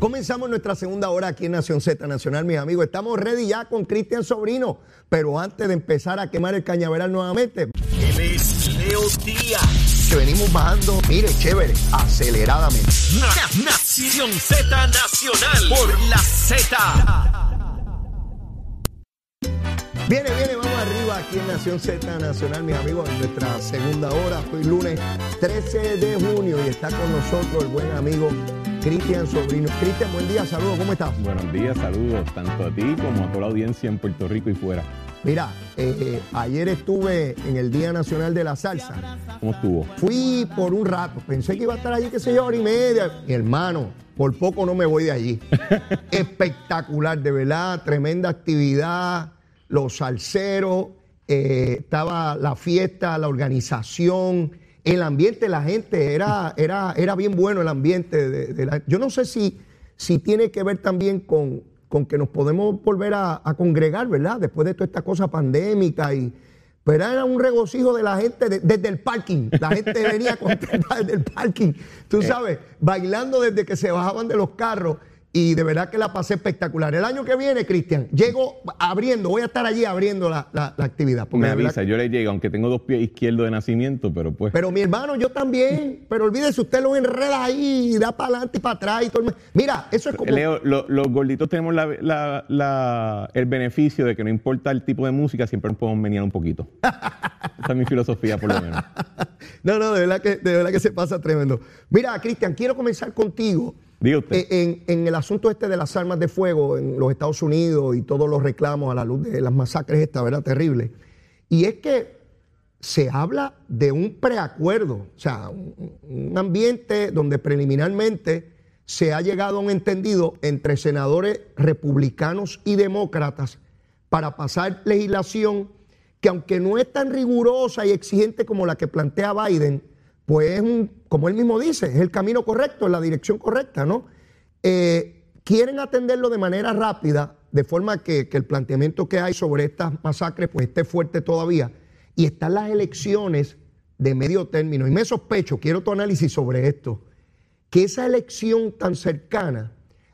Comenzamos nuestra segunda hora aquí en Nación Z Nacional, mis amigos. Estamos ready ya con Cristian Sobrino. Pero antes de empezar a quemar el cañaveral nuevamente, Él es Leo Díaz. que venimos bajando, mire, chévere, aceleradamente. Na- Nación Z Nacional por la Z. Viene, viene, vamos arriba aquí en Nación Z Nacional, mis amigos, en nuestra segunda hora. Hoy lunes 13 de junio y está con nosotros el buen amigo Cristian Sobrino. Cristian, buen día, saludos, ¿cómo estás? Buenos días, saludos tanto a ti como a toda la audiencia en Puerto Rico y fuera. Mira, eh, eh, ayer estuve en el Día Nacional de la Salsa. ¿Cómo estuvo? Fui por un rato, pensé que iba a estar allí, qué sé yo, hora y media. Mi hermano, por poco no me voy de allí. Espectacular, de verdad, tremenda actividad, los salseros, eh, estaba la fiesta, la organización, el ambiente, la gente, era, era, era bien bueno el ambiente. de- de la- yo no sé si, si tiene que ver también con, con que nos podemos volver a, a congregar, ¿verdad? Después de toda esta cosa pandémica y... Pero era un regocijo de la gente de- desde el parking. La gente venía contenta desde el parking. Tú sabes, bailando desde que se bajaban de los carros. Y de verdad que la pasé espectacular. El año que viene, Cristian, llego abriendo, voy a estar allí abriendo la, la- la actividad. Me avisa, yo le llego, aunque tengo dos pies izquierdos de nacimiento, pero pues. pero mi hermano, yo también. Pero olvídese, usted lo enreda ahí y da para adelante y para atrás. Y todo el Mira, eso es como. Leo, lo- los gorditos tenemos la- la- la- el beneficio de que no importa el tipo de música, siempre nos podemos menear un poquito. Esa es mi filosofía, por lo menos. No, no, de verdad que, de verdad que se pasa tremendo. Mira, Cristian, quiero comenzar contigo. Eh, En, el asunto este de las armas de fuego en los Estados Unidos y todos los reclamos a la luz de las masacres esta, ¿verdad? Terrible. Y es que se habla de un preacuerdo, o sea, un ambiente donde preliminarmente se ha llegado a un entendido entre senadores republicanos y demócratas para pasar legislación que aunque no es tan rigurosa y exigente como la que plantea Biden, pues es un, como él mismo dice, es el camino correcto, es la dirección correcta, ¿no? Eh, quieren atenderlo de manera rápida, de forma que, que el planteamiento que hay sobre estas masacres pues esté fuerte todavía. Y están las elecciones de medio término. Y me sospecho, quiero tu análisis sobre esto, que esa elección tan cercana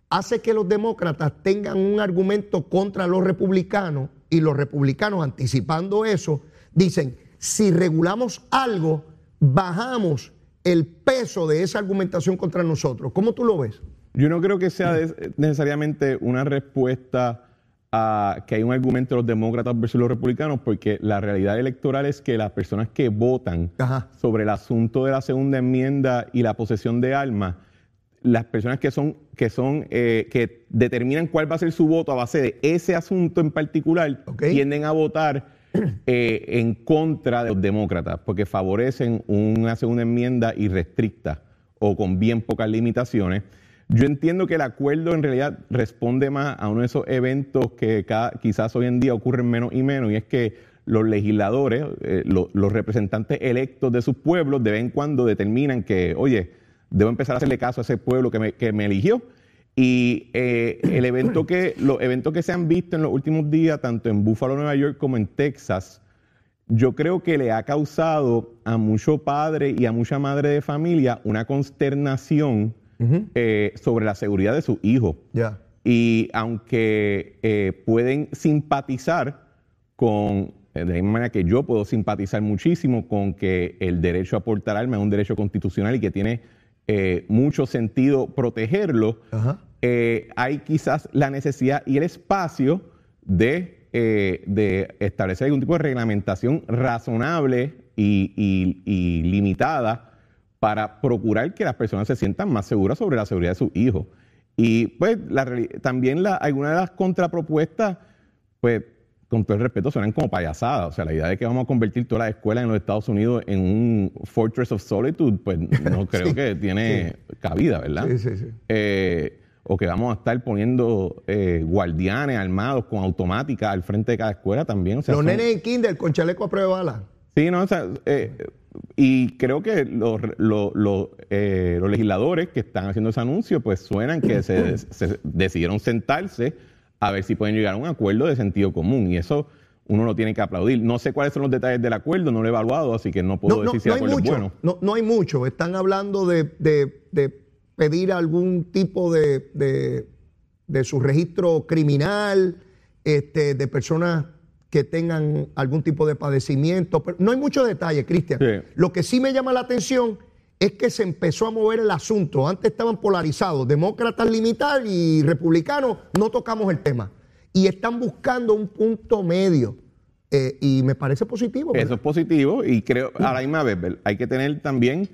hace que los demócratas tengan un argumento contra los republicanos y los republicanos anticipando eso dicen, si regulamos algo, bajamos el peso de esa argumentación contra nosotros. ¿Cómo tú lo ves? Yo no creo que sea necesariamente una respuesta a que hay un argumento de los demócratas versus los republicanos, porque la realidad electoral es que las personas que votan Ajá. sobre el asunto de la segunda enmienda y la posesión de armas, las personas que son, que son, eh, que determinan cuál va a ser su voto a base de ese asunto en particular, tienden a votar eh, en contra de los demócratas, porque favorecen una segunda enmienda irrestricta o con bien pocas limitaciones. Yo entiendo que el acuerdo en realidad responde más a uno de esos eventos que cada- quizás hoy en día ocurren menos y menos, y es que los legisladores, eh, lo- los representantes electos de sus pueblos, de vez en cuando determinan que, oye, debo empezar a hacerle caso a ese pueblo que me, que me eligió. Y eh, el evento que, los eventos que se han visto en los últimos días, tanto en Buffalo, Nueva York, como en Texas, yo creo que le ha causado a mucho padre y a mucha madre de familia una consternación eh, sobre la seguridad de sus hijos. Ya. Y aunque eh, pueden simpatizar con, de la misma manera que yo puedo simpatizar muchísimo con que el derecho a portar armas es un derecho constitucional y que tiene eh, mucho sentido protegerlo, Ajá. Eh, hay quizás la necesidad y el espacio de, eh, de establecer algún tipo de reglamentación razonable y, y- y limitada para procurar que las personas se sientan más seguras sobre la seguridad de sus hijos. Y pues también la, algunas de las contrapropuestas, pues con todo el respeto, suenan como payasadas. O sea, la idea de que vamos a convertir todas las escuelas en los Estados Unidos en un Fortress of Solitude, pues no creo que tiene cabida, ¿verdad? Sí, sí, sí. Eh, o que vamos a estar poniendo eh, guardianes armados con automática al frente de cada escuela también. los nenes en kinder con chaleco a prueba de bala. Sí, no, o sea, eh, y creo que los, legisladores que están haciendo ese anuncio, pues suenan que se decidieron sentarse a ver si pueden llegar a un acuerdo de sentido común. Y eso uno lo tiene que aplaudir. No sé cuáles son los detalles del acuerdo, no lo he evaluado, así que no puedo decir si el acuerdo es bueno. No, hay mucho. Están hablando de, pedir algún tipo de, su registro criminal, este, de personas que tengan algún tipo de padecimiento. Pero no hay mucho detalle, Cristian. Lo que sí me llama la atención es que se empezó a mover el asunto. Antes estaban polarizados, demócratas limitar y republicanos, no tocamos el tema. Y están buscando un punto medio. Eh, y me parece positivo. Eso es positivo y creo, a la misma vez, hay que tener también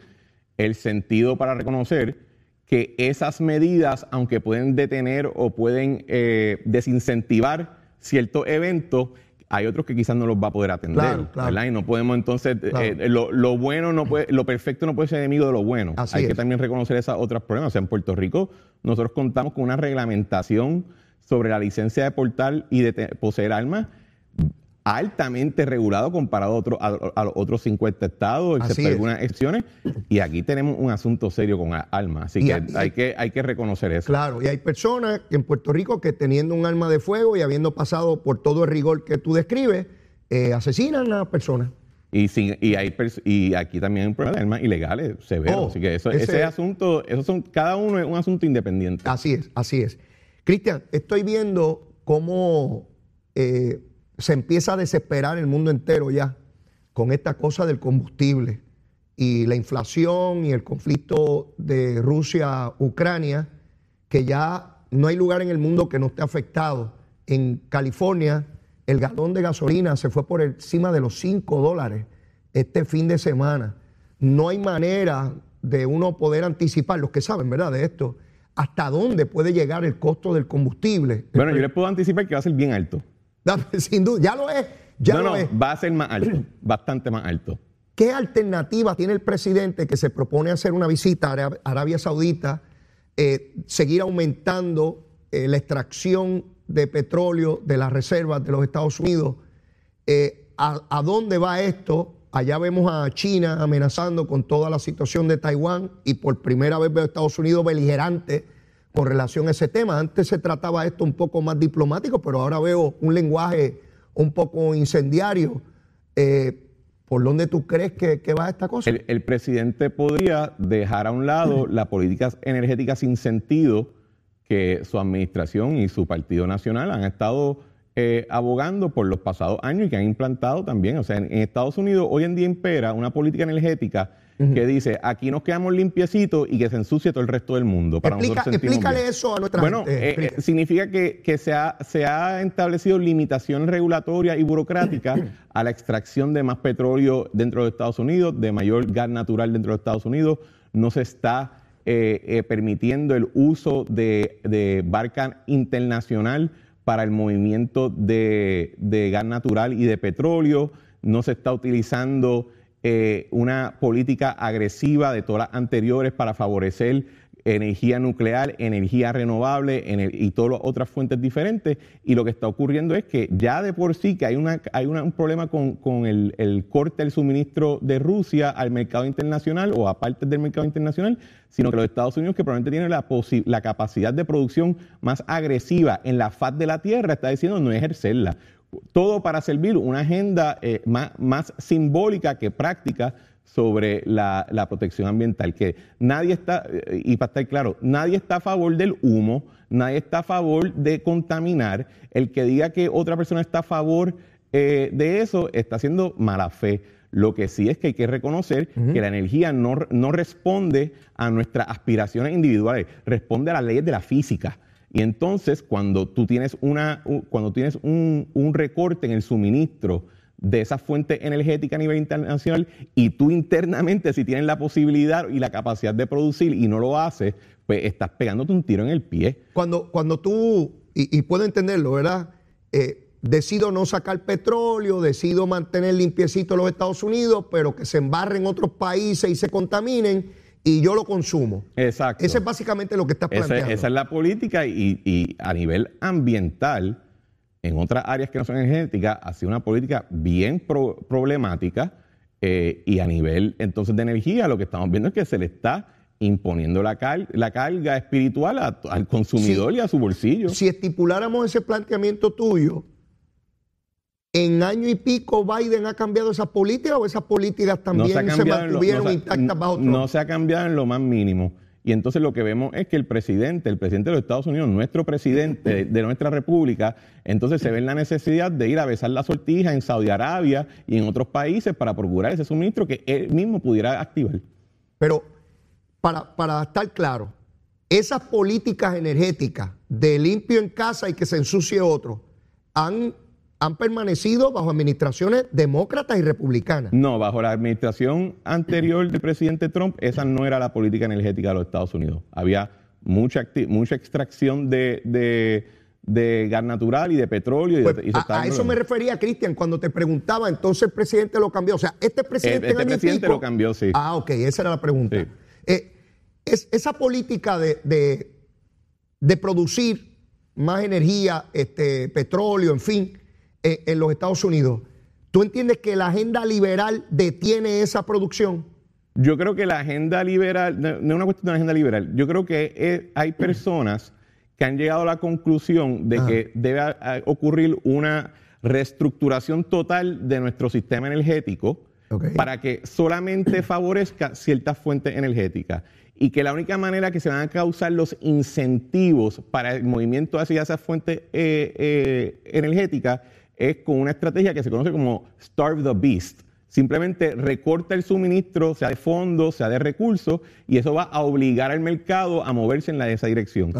el sentido para reconocer que esas medidas, aunque pueden detener o pueden eh, desincentivar ciertos eventos, hay otros que quizás no los va a poder atender, ¿verdad? Y no podemos entonces, eh, lo, bueno no puede, lo perfecto no puede ser enemigo de lo bueno. Hay que también reconocer esas otras problemas. O sea, en Puerto Rico nosotros contamos con una reglamentación sobre la licencia de portar y de poseer armas altamente regulado comparado a, otro, a, los otros 50 estados, excepto algunas excepciones. Y aquí tenemos un asunto serio con armas. Así que, hay que hay que reconocer eso. Claro, y hay personas en Puerto Rico que teniendo un arma de fuego y habiendo pasado por todo el rigor que tú describes, eh, asesinan a personas. Y, y, hay y aquí también hay un problema de armas ilegales severos. Oh, así que eso, ese, asunto, eso son, cada uno es un asunto independiente. Así es, así es. Cristian, estoy viendo cómo eh, se empieza a desesperar el mundo entero ya con esta cosa del combustible y la inflación y el conflicto de Rusia-Ucrania, que ya no hay lugar en el mundo que no esté afectado. En California, el galón de gasolina se fue por encima de los 5 dólares este fin de semana. No hay manera de uno poder anticipar, los que saben, ¿verdad?, de esto, hasta dónde puede llegar el costo del combustible. Bueno, yo les puedo anticipar que va a ser bien alto. Sin duda, ya lo es. Ya no, lo no, es. va a ser más alto, bastante más alto. ¿Qué alternativa tiene el presidente que se propone hacer una visita a Arabia Saudita, eh, seguir aumentando eh, la extracción de petróleo de las reservas de los Estados Unidos? Eh, a, dónde va esto? Allá vemos a China amenazando con toda la situación de Taiwán y por primera vez veo a Estados Unidos beligerante con relación a ese tema. Antes se trataba esto un poco más diplomático, pero ahora veo un lenguaje un poco incendiario. Eh, ¿Por dónde tú crees que, va esta cosa? El, presidente podría dejar a un lado la política energética sin sentido que su administración y su Partido Nacional han estado eh, abogando por los pasados años y que han implantado también. O sea, en Estados Unidos hoy en día impera una política energética que dice aquí nos quedamos limpiecitos y que se ensucie todo el resto del mundo. Para explícale eso a nuestra bueno, gente. Bueno, eh, significa que, se, ha, se ha establecido limitación regulatoria y burocrática a la extracción de más petróleo dentro de Estados Unidos, de mayor gas natural dentro de Estados Unidos. No se está eh, eh, permitiendo el uso de, de barca internacional para el movimiento de, de gas natural y de petróleo. No se está utilizando eh, una política agresiva de todas las anteriores para favorecer energía nuclear, energía renovable y todas las otras fuentes diferentes. Y lo que está ocurriendo es que ya de por sí que hay, una, hay un problema con, el, corte del suministro de Rusia al mercado internacional o a partes del mercado internacional, sino que los Estados Unidos, que probablemente tienen la, la capacidad de producción más agresiva en la faz de la Tierra, está diciendo no ejercerla todo para servir una agenda eh, más, simbólica que práctica sobre la, protección ambiental, que nadie está, eh, y para estar claro, nadie está a favor del humo, nadie está a favor de contaminar, el que diga que otra persona está a favor eh, de eso está haciendo mala fe. Lo que sí es que hay que reconocer que la energía no, no responde a nuestras aspiraciones individuales, responde a las leyes de la física. Y entonces, cuando tú tienes, una, cuando tienes un, recorte en el suministro de esa fuente energética a nivel internacional y tú internamente, si tienes la posibilidad y la capacidad de producir y no lo haces, pues estás pegándote un tiro en el pie. Cuando, cuando tú, y, puedo entenderlo, ¿verdad? Eh, decido no sacar petróleo, decido mantener limpiecito los Estados Unidos, pero que se embarren otros países y se contaminen y yo lo consumo. Exacto. Ese es básicamente lo que estás planteando. Esa, es la política y, a nivel ambiental, en otras áreas que no son energéticas, ha sido una política bien problemática eh, y a nivel entonces de energía lo que estamos viendo es que se le está imponiendo la, la carga espiritual al consumidor y a su bolsillo. Si estipuláramos ese planteamiento tuyo, en año y pico Biden ha cambiado esa política o esas políticas también se, mantuvieron intactas bajo Trump? No se ha cambiado en lo más mínimo. Y entonces lo que vemos es que el presidente, el presidente de los Estados Unidos, nuestro presidente de nuestra república, entonces se ve en la necesidad de ir a besar la sortija en Saudi Arabia y en otros países para procurar ese suministro que él mismo pudiera activar. Pero para, para estar claro, esas políticas energéticas de limpio en casa y que se ensucie otro, han han permanecido bajo administraciones demócratas y republicanas. No, bajo la administración anterior del presidente Trump, esa no era la política energética de los Estados Unidos. Había mucha, mucha extracción de, gas natural y de petróleo. Y pues, a, eso me refería, Cristian, cuando te preguntaba, entonces el presidente lo cambió. O sea, este presidente... Este, presidente lo cambió, sí. Ah, ok, esa era la pregunta. Eh, es, esa política de, de, producir más energía, este, petróleo, en fin, en los Estados Unidos, ¿tú entiendes que la agenda liberal detiene esa producción? Yo creo que la agenda liberal, no es una cuestión de la agenda liberal, yo creo que hay personas que han llegado a la conclusión de que debe ocurrir una reestructuración total de nuestro sistema energético para que solamente favorezca ciertas fuentes energéticas y que la única manera que se van a causar los incentivos para el movimiento hacia esas fuentes eh, eh, energéticas es con una estrategia que se conoce como Starve the Beast. Simplemente recorta el suministro, sea de fondos, sea de recursos, y eso va a obligar al mercado a moverse en esa dirección.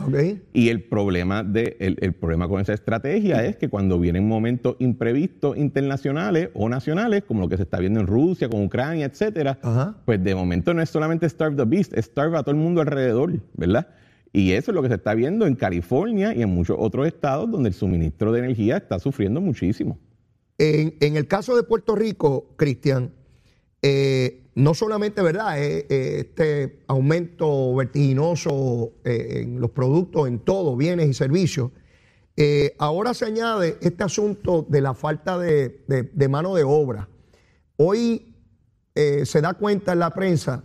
Y el problema, de, el, problema con esa estrategia es que cuando vienen momentos imprevistos internacionales o nacionales, como lo que se está viendo en Rusia, con Ucrania, etcétera, pues de momento no es solamente Starve the Beast, es Starve a todo el mundo alrededor, ¿verdad? Y eso es lo que se está viendo en California y en muchos otros estados donde el suministro de energía está sufriendo muchísimo. En, el caso de Puerto Rico, Cristian, eh, no solamente, ¿verdad?, eh, eh, este aumento vertiginoso en los productos, en todo, bienes y servicios, ahora se añade este asunto de la falta de, de mano de obra. Hoy se da cuenta en la prensa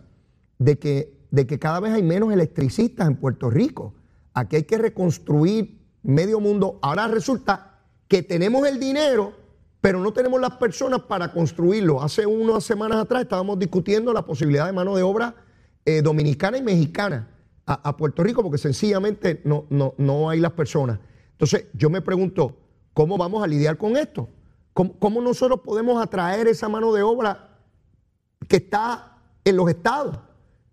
de que de que cada vez hay menos electricistas en Puerto Rico. Aquí hay que reconstruir medio mundo. Ahora resulta que tenemos el dinero, pero no tenemos las personas para construirlo. Hace unas semanas atrás estábamos discutiendo la posibilidad de mano de obra eh, dominicana y mexicana a, Puerto Rico, porque sencillamente no, no, no hay las personas. Entonces, yo me pregunto, ¿cómo vamos a lidiar con esto? ¿Cómo, nosotros podemos atraer esa mano de obra que está en los estados?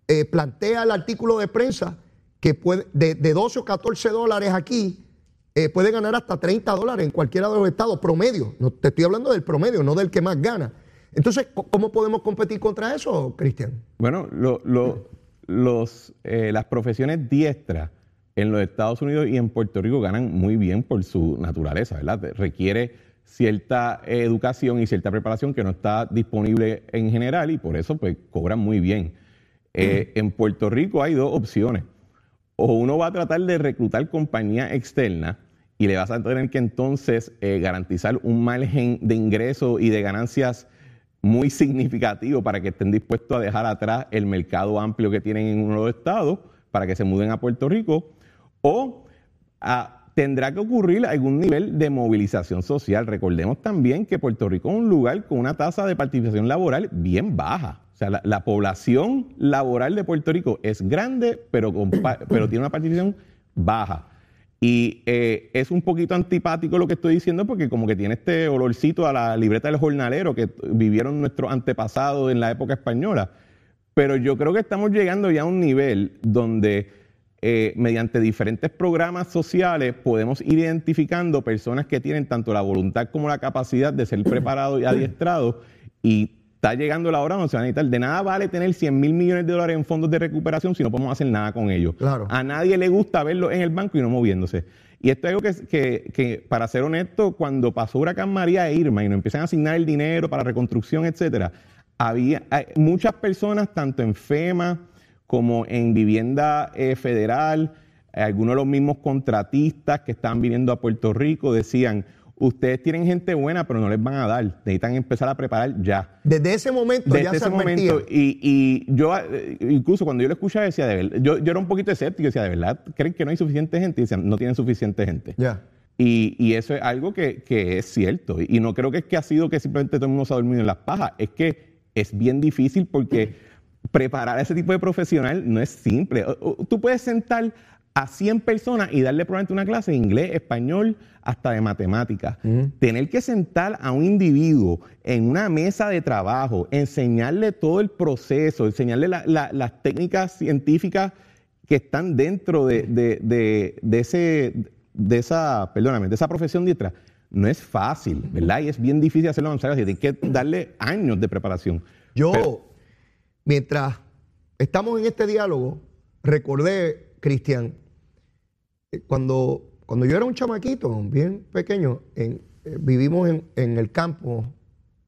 Eh, plantea el artículo de prensa que puede, de, 12 o 14 dólares aquí, eh, puede ganar hasta 30 dólares en cualquiera de los estados, promedio. No, te estoy hablando del promedio, no del que más gana. Entonces, ¿cómo podemos competir contra eso, Cristian? Bueno, los, eh, las profesiones diestras en los Estados Unidos y en Puerto Rico ganan muy bien por su naturaleza, ¿verdad? Requiere cierta educación y cierta preparación que no está disponible en general y por eso pues cobran muy bien. Eh, en Puerto Rico hay dos opciones. O uno va a tratar de reclutar compañía externa y le vas a tener que entonces eh, garantizar un margen de ingreso y de ganancias muy significativo para que estén dispuestos a dejar atrás el mercado amplio que tienen en uno de los estados para que se muden a Puerto Rico. O ah, tendrá que ocurrir algún nivel de movilización social. Recordemos también que Puerto Rico es un lugar con una tasa de participación laboral bien baja. O sea, la, población laboral de Puerto Rico es grande, pero, pero tiene una participación baja. Y eh, es un poquito antipático lo que estoy diciendo porque como que tiene este olorcito a la libreta del jornalero que vivieron nuestros antepasados en la época española. Pero yo creo que estamos llegando ya a un nivel donde eh, mediante diferentes programas sociales podemos ir identificando personas que tienen tanto la voluntad como la capacidad de ser preparados y adiestrados y está llegando la hora donde se van a necesitar. De nada vale tener 100 mil millones de dólares en fondos de recuperación si no podemos hacer nada con ellos. Claro. A nadie le gusta verlo en el banco y no moviéndose. Y esto es algo que, que, que, para ser honesto, cuando pasó Huracán María e Irma y nos empiezan a asignar el dinero para reconstrucción, etcétera, había muchas personas, tanto en FEMA como en vivienda eh, federal, eh, algunos de los mismos contratistas que estaban viniendo a Puerto Rico decían, ustedes tienen gente buena, pero no les van a dar. Necesitan empezar a preparar ya. Desde ese momento Desde ya se ese advertía. momento. Y, y yo, eh, incluso cuando yo lo escuchaba, decía, de verdad, yo, yo era un poquito escéptico, decía, ¿de verdad creen que no hay suficiente gente? Y decían, no tienen suficiente gente. Ya. Y, y eso es algo que, que es cierto. Y no creo que es que ha sido que simplemente todo el mundo se ha dormido en las pajas. Es que es bien difícil porque preparar a ese tipo de profesional no es simple. Tú puedes sentar a 100 personas y darle probablemente una clase de inglés, español, hasta de matemáticas. Tener que sentar a un individuo en una mesa de trabajo, enseñarle todo el proceso, enseñarle la- la- las técnicas científicas que están dentro de, de- de- de ese, de esa, perdóname, de esa profesión diestra, no es fácil, ¿verdad? Y es bien difícil hacerlo avanzar, así hay que darle años de preparación. Yo, Pero- mientras estamos en este diálogo, recordé, Cristian, cuando, cuando yo era un chamaquito, bien pequeño, eh, vivimos en, el campo,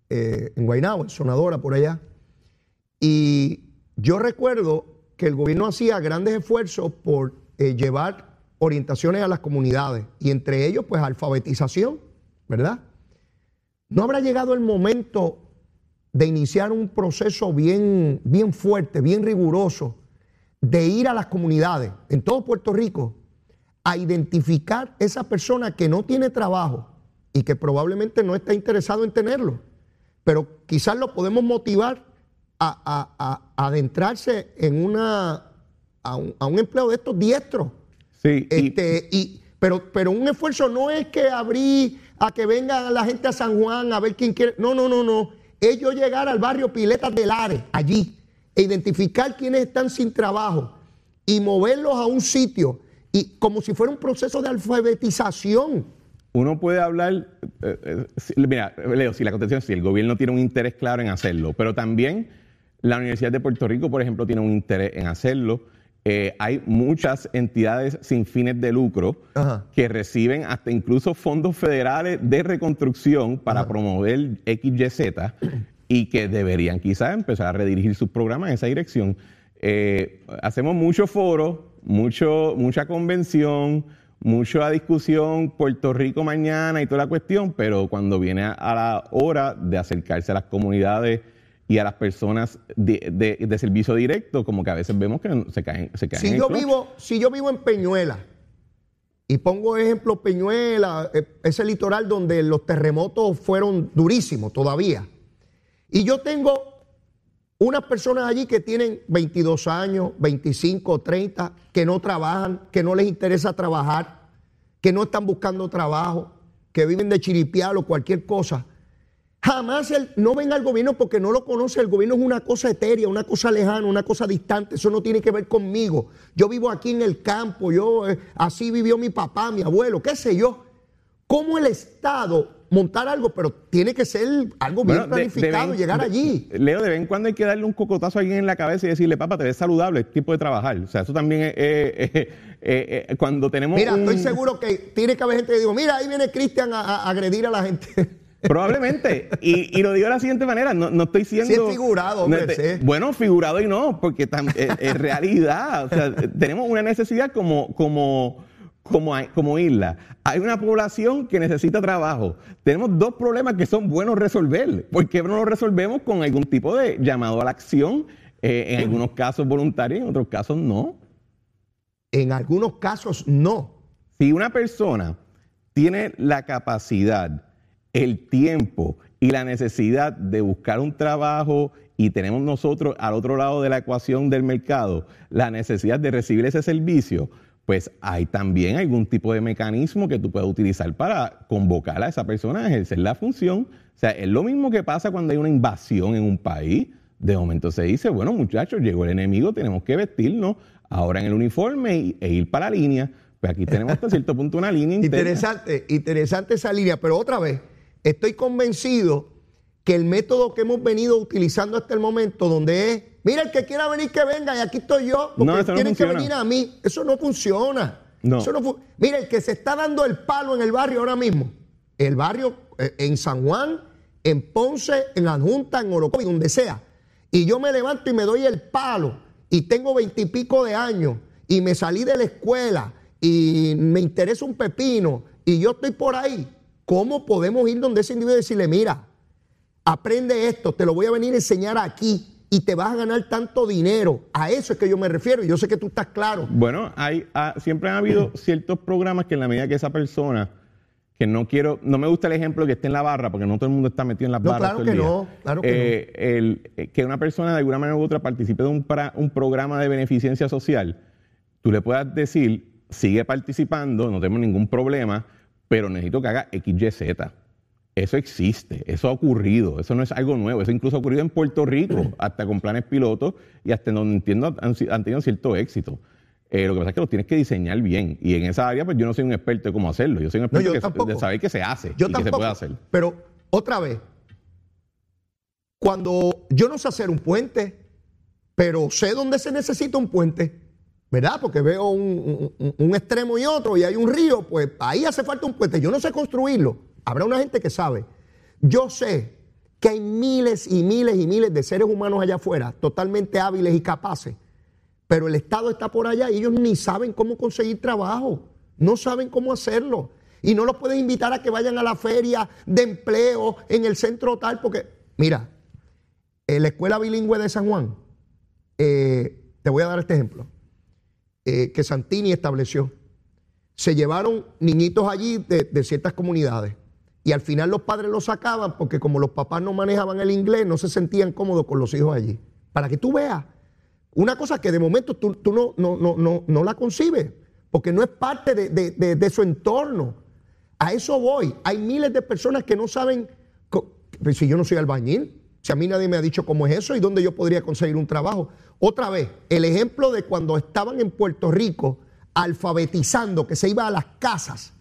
eh, en Guaynabo, en Sonadora, por allá, y yo recuerdo que el gobierno hacía grandes esfuerzos por eh, llevar orientaciones a las comunidades, y entre ellos, pues, alfabetización, ¿verdad? ¿No habrá llegado el momento de iniciar un proceso bien, bien fuerte, bien riguroso, de ir a las comunidades en todo Puerto Rico a identificar esa persona que no tiene trabajo y que probablemente no está interesado en tenerlo, pero quizás lo podemos motivar a, a- a- adentrarse en una, a un, a un empleo de estos diestros. Sí, Este, y, pero, pero un esfuerzo no es que abrí a que venga la gente a San Juan a ver quién quiere. No, no, no, no. Es yo llegar al barrio Piletas del Are, allí, e identificar quiénes están sin trabajo y moverlos a un sitio, y como si fuera un proceso de alfabetización. uno puede hablar, eh, eh, si- mira, Leo, si la contestación es si el gobierno tiene un interés claro en hacerlo, pero también la Universidad de Puerto Rico, por ejemplo, tiene un interés en hacerlo. Eh, hay muchas entidades sin fines de lucro Ajá. que reciben hasta incluso fondos federales de reconstrucción para promover XYZ y que deberían quizás empezar a redirigir sus programas en esa dirección. Eh, hacemos mucho foro, mucho, mucha convención, mucha discusión, Puerto Rico mañana y toda la cuestión, pero cuando viene a, la hora de acercarse a las comunidades y a las personas de, de- de servicio directo, como que a veces vemos que se caen, se caen en Si el yo, clutch. vivo, si yo vivo en Peñuela, y pongo ejemplo Peñuela, eh, ese litoral donde los terremotos fueron durísimos todavía, y yo tengo unas personas allí que tienen 22 años, 25, 30, que no trabajan, que no les interesa trabajar, que no están buscando trabajo, que viven de chiripial o cualquier cosa. Jamás el- no ven al gobierno porque no lo conoce. El gobierno es una cosa etérea, una cosa lejana, una cosa distante. Eso no tiene que ver conmigo. Yo vivo aquí en el campo, yo eh, así vivió mi papá, mi abuelo, qué sé yo. ¿Cómo el Estado montar algo? Pero tiene que ser algo bien Bueno, planificado de y llegar de- allí. Leo, de vez en cuando hay que darle un cocotazo a alguien en la cabeza y decirle, papá, te ves saludable, es tiempo de trabajar. O sea, eso también es, eh, eh, cuando tenemos Mira, un- estoy seguro que tiene que haber gente que digo, mira, ahí viene Cristian a, a agredir a la gente. Probablemente. Y, y lo digo de la siguiente manera, no, no estoy siendo... Sí es figurado, hombre, no te- sí. Bueno, figurado y no, porque tam- eh, es, realidad. O sea, tenemos una necesidad como, como, como, como isla. Hay una población que necesita trabajo. Tenemos dos problemas que son buenos resolver. ¿Por qué no los resolvemos con algún tipo de llamado a la acción? Eh, en algunos casos voluntario, en otros casos no. en algunos casos no. Si una persona tiene la capacidad, el tiempo y la necesidad de buscar un trabajo y tenemos nosotros al otro lado de la ecuación del mercado la necesidad de recibir ese servicio, pues hay también algún tipo de mecanismo que tú puedes utilizar para convocar a esa persona a ejercer la función. O sea, es lo mismo que pasa cuando hay una invasión en un país. De momento se dice, bueno muchachos, llegó el enemigo, tenemos que vestirnos. ahora en el uniforme e ir para la línea. Pues aquí tenemos hasta cierto punto una línea interna. Interesante, interesante esa línea, pero otra vez, estoy convencido que el método que hemos venido utilizando hasta el momento, donde es, mira, el que quiera venir que venga y aquí estoy yo, porque No, eso no tienen que venir a mí, eso no funciona. No. Eso no fu- mira, el que se está dando el palo en el barrio ahora mismo, el barrio eh, en San Juan, en Ponce, en la Junta, en Orocovi, donde sea, y yo me levanto y me doy el palo, y tengo veintipico de años, y me salí de la escuela, y me interesa un pepino, y yo estoy por ahí, ¿cómo podemos ir donde ese individuo y decirle, mira, aprende esto, te lo voy a venir a enseñar aquí y te vas a ganar tanto dinero. A eso es que yo me refiero y yo sé que tú estás claro. Bueno, hay, ah, siempre han habido ciertos programas que en la medida que esa persona, que no quiero, no me gusta el ejemplo que esté en la barra, porque no todo el mundo está metido en las No, barras. claro todo el que día. no, claro que Eh, el- eh, que una persona de alguna manera u otra participe de un, pra- un programa de beneficencia social, tú le puedas decir, sigue participando, no tenemos ningún problema, pero necesito que haga XYZ. Eso existe, eso ha ocurrido, eso no es algo nuevo, eso incluso ha ocurrido en Puerto Rico, hasta con planes pilotos y hasta en donde entiendo han, han tenido cierto éxito. Eh, lo que pasa es que los tienes que diseñar bien y en esa área pues yo no soy un experto de cómo hacerlo, yo soy un experto que- de saber que se hace Yo y que tampoco. se puede hacer. Pero otra vez, cuando yo no sé hacer un puente, pero sé dónde se necesita un puente, ¿verdad? Porque veo un, un- un extremo y otro y hay un río, pues ahí hace falta un puente. Yo no sé construirlo. Habrá una gente que sabe. Yo sé que hay miles y miles y miles de seres humanos allá afuera, totalmente hábiles y capaces, pero el Estado está por allá y ellos ni saben cómo conseguir trabajo, no saben cómo hacerlo. Y no los pueden invitar a que vayan a la feria de empleo en el centro tal, porque, mira, en la escuela bilingüe de San Juan, eh, te voy a dar este ejemplo, eh, que Santini estableció. Se llevaron niñitos allí de, de ciertas comunidades y al final los padres los sacaban porque como los papás no manejaban el inglés, no se sentían cómodos con los hijos allí. Para que tú veas, una cosa que de momento tú, tú no, no, no, no, no la concibes, porque no es parte de, de- de- su entorno. A eso voy. Hay miles de personas que no saben, pero si yo no soy albañil, si a mí nadie me ha dicho cómo es eso y dónde yo podría conseguir un trabajo. Otra vez, el ejemplo de cuando estaban en Puerto Rico alfabetizando, que se iba a las casas.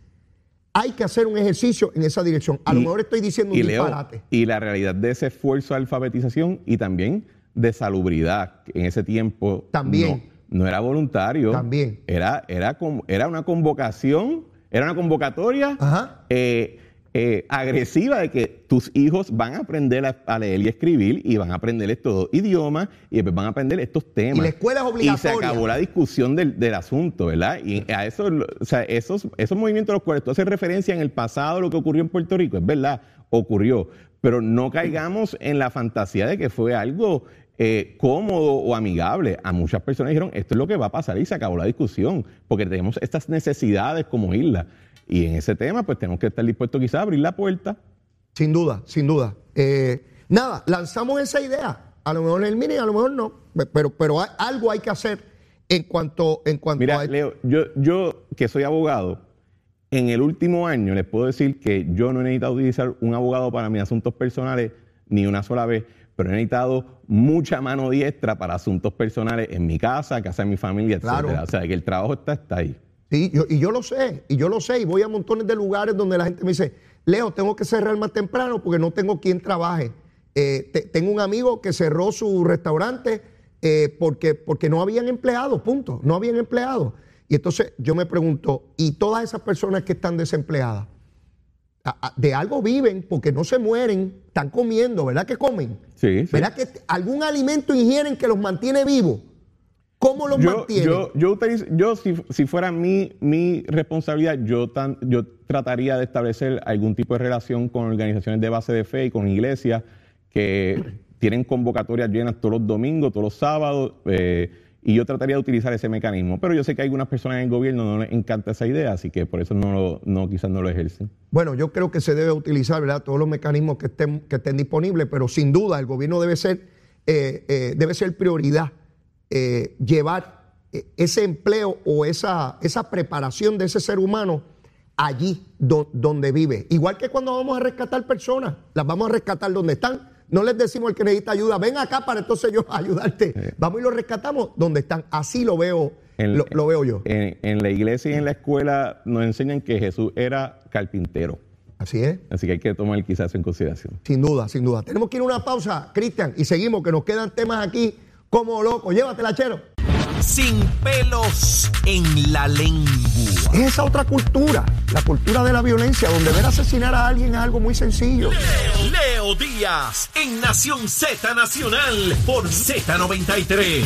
Hay que hacer un ejercicio en esa dirección. A lo mejor estoy diciendo un y Leo, disparate. y la realidad de ese esfuerzo de alfabetización y también de salubridad, que en ese tiempo También. no, no era voluntario. También. Era, era una convocación, era una convocatoria Ajá. eh, eh, agresiva de que tus hijos van a aprender a, a leer y escribir y van a aprender estos idiomas y después van a aprender estos temas. Y la escuela es Y se obligatoria. acabó la discusión del, del asunto, ¿verdad? Y a eso, o sea, esos, esos movimientos a los cuales tú haces referencia en el pasado, lo que ocurrió en Puerto Rico, es verdad, ocurrió. Pero no caigamos en la fantasía de que fue algo eh, cómodo o amigable. A muchas personas dijeron, esto es lo que va a pasar y se acabó la discusión, porque tenemos estas necesidades como isla. Y en ese tema, pues tenemos que estar dispuestos quizás a abrir la puerta. Sin duda, sin duda. Eh, nada, lanzamos esa idea. A lo mejor en el mini, a lo mejor no. Pero, pero hay- algo hay que hacer en cuanto, en cuanto Mira, a. Leo, yo, yo que soy abogado, en el último año les puedo decir que yo no he necesitado utilizar un abogado para mis asuntos personales ni una sola vez, pero he necesitado mucha mano diestra para asuntos personales en mi casa, casa de mi familia, Claro. etcétera. O sea, que el trabajo está, está ahí. Sí, yo- y yo lo sé, y yo lo sé, y voy a montones de lugares donde la gente me dice, Leo, tengo que cerrar más temprano porque no tengo quien trabaje. Eh, te- tengo un amigo que cerró su restaurante eh, porque, porque no habían empleados, punto, no habían empleados. Y entonces yo me pregunto, ¿y todas esas personas que están desempleadas? De algo viven porque no se mueren, están comiendo, ¿verdad que comen? Sí, sí. ¿Verdad que algún alimento ingieren que los mantiene vivos? ¿Cómo los Yo, mantiene? yo, yo, utilizo- yo si, si fuera mi, mi responsabilidad, yo, tan- yo trataría de establecer algún tipo de relación con organizaciones de base de fe y con iglesias que tienen convocatorias llenas todos los domingos, todos los sábados, eh, y yo trataría de utilizar ese mecanismo. Pero yo sé que a algunas personas en el gobierno no les encanta esa idea, así que por eso no, lo- no quizás no lo ejercen. Bueno, yo creo que se debe utilizar ¿verdad? todos los mecanismos que estén, que estén disponibles, pero sin duda el gobierno debe ser, eh, eh, debe ser prioridad eh, llevar eh, ese empleo o esa, esa preparación de ese ser humano allí do- donde vive. Igual que cuando vamos a rescatar personas, las vamos a rescatar donde están, No les decimos el que necesita ayuda, ven acá para entonces yo ayudarte. Vamos y lo rescatamos donde están. Así lo veo, En- lo, lo veo yo. En, en la iglesia y en la escuela nos enseñan que Jesús era carpintero. Así es. Así que hay que tomar quizás en consideración. Sin duda, sin duda. Tenemos que ir a una pausa, Cristian, y seguimos, que nos quedan temas aquí como locos. Llévatela, chero. Sin pelos en la lengua. Es esa otra cultura, la cultura de la violencia, donde ver asesinar a alguien es algo muy sencillo. Leo Díaz en Nación Z Nacional por Z93.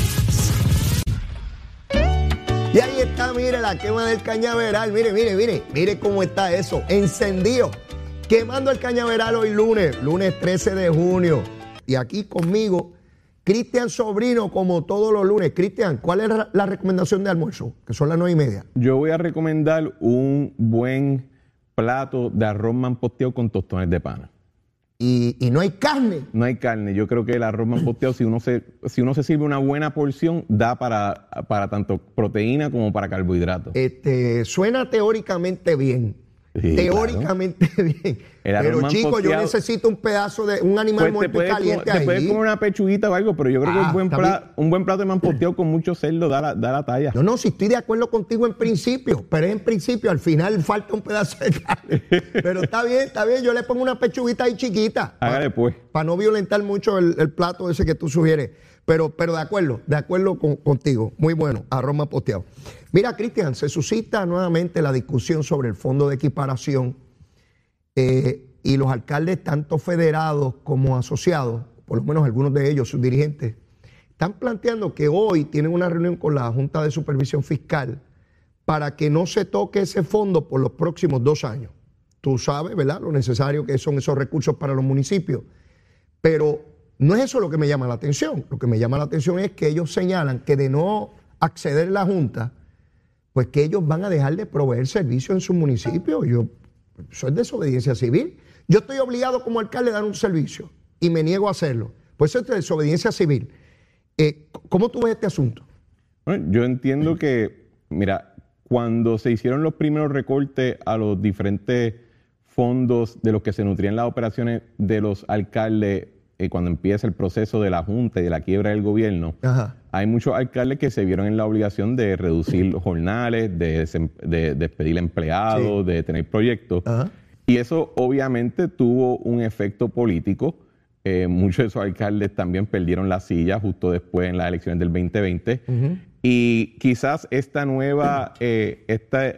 Y ahí está, mire, la quema del cañaveral. Mire, mire, mire, mire cómo está eso. Encendido. Quemando el cañaveral hoy lunes, lunes 13 de junio. Y aquí conmigo, Cristian Sobrino, como todos los lunes. Cristian, ¿cuál es la- recomendación de almuerzo? Que son las nueve y media. Yo voy a recomendar un buen plato de arroz mamposteado con tostones de pana. Y, y no hay carne. No hay carne. Yo creo que el arroz mamposteado, si uno se, si uno se sirve una buena porción, da para, para tanto proteína como para carbohidratos. Este, suena teóricamente bien. Sí, teóricamente bien. Pero chico, yo necesito un pedazo de un animal Pues muerto y caliente comer, te puedes ahí. comer una pechuguita o algo, pero yo creo que Ah, un buen, está pla- bien. un buen plato de mamposteado con mucho cerdo da la, da la talla. No, no, si estoy de acuerdo contigo en principio, pero es en principio, al final falta un pedazo de carne. Pero está bien, está bien, yo le pongo una pechuguita ahí chiquita. Hágale pues. Para no violentar mucho el, el plato ese que tú sugieres. Pero, pero de acuerdo, de acuerdo con- contigo. Muy bueno, arroz más posteado. Mira, Cristian, se suscita nuevamente la discusión sobre el fondo de equiparación eh, y los alcaldes, tanto federados como asociados, por lo menos algunos de ellos, sus dirigentes, están planteando que hoy tienen una reunión con la Junta de Supervisión Fiscal para que no se toque ese fondo por los próximos dos años. Tú sabes, ¿verdad? Lo necesario que son esos recursos para los municipios. Pero no es eso lo que me llama la atención. Lo que me llama la atención es que ellos señalan que de no acceder la Junta, pues que ellos van a dejar de proveer servicios en su municipio. Yo, es desobediencia civil. Yo estoy obligado como alcalde a dar un servicio y me niego a hacerlo. Pues eso es desobediencia civil. Eh, ¿Cómo tú ves este asunto? Yo entiendo que, mira, cuando se hicieron los primeros recortes a los diferentes fondos de los que se nutrían las operaciones de los alcaldes, eh, cuando empieza el proceso de la Junta y de la quiebra del gobierno, Ajá. hay muchos alcaldes que se vieron en la obligación de reducir los jornales, de, despedir empleados, de tener proyectos. Ajá. Y eso obviamente tuvo un efecto político. Eh, muchos de esos alcaldes también perdieron la silla justo después en las elecciones del 2020. Y quizás esta nueva, eh, esta-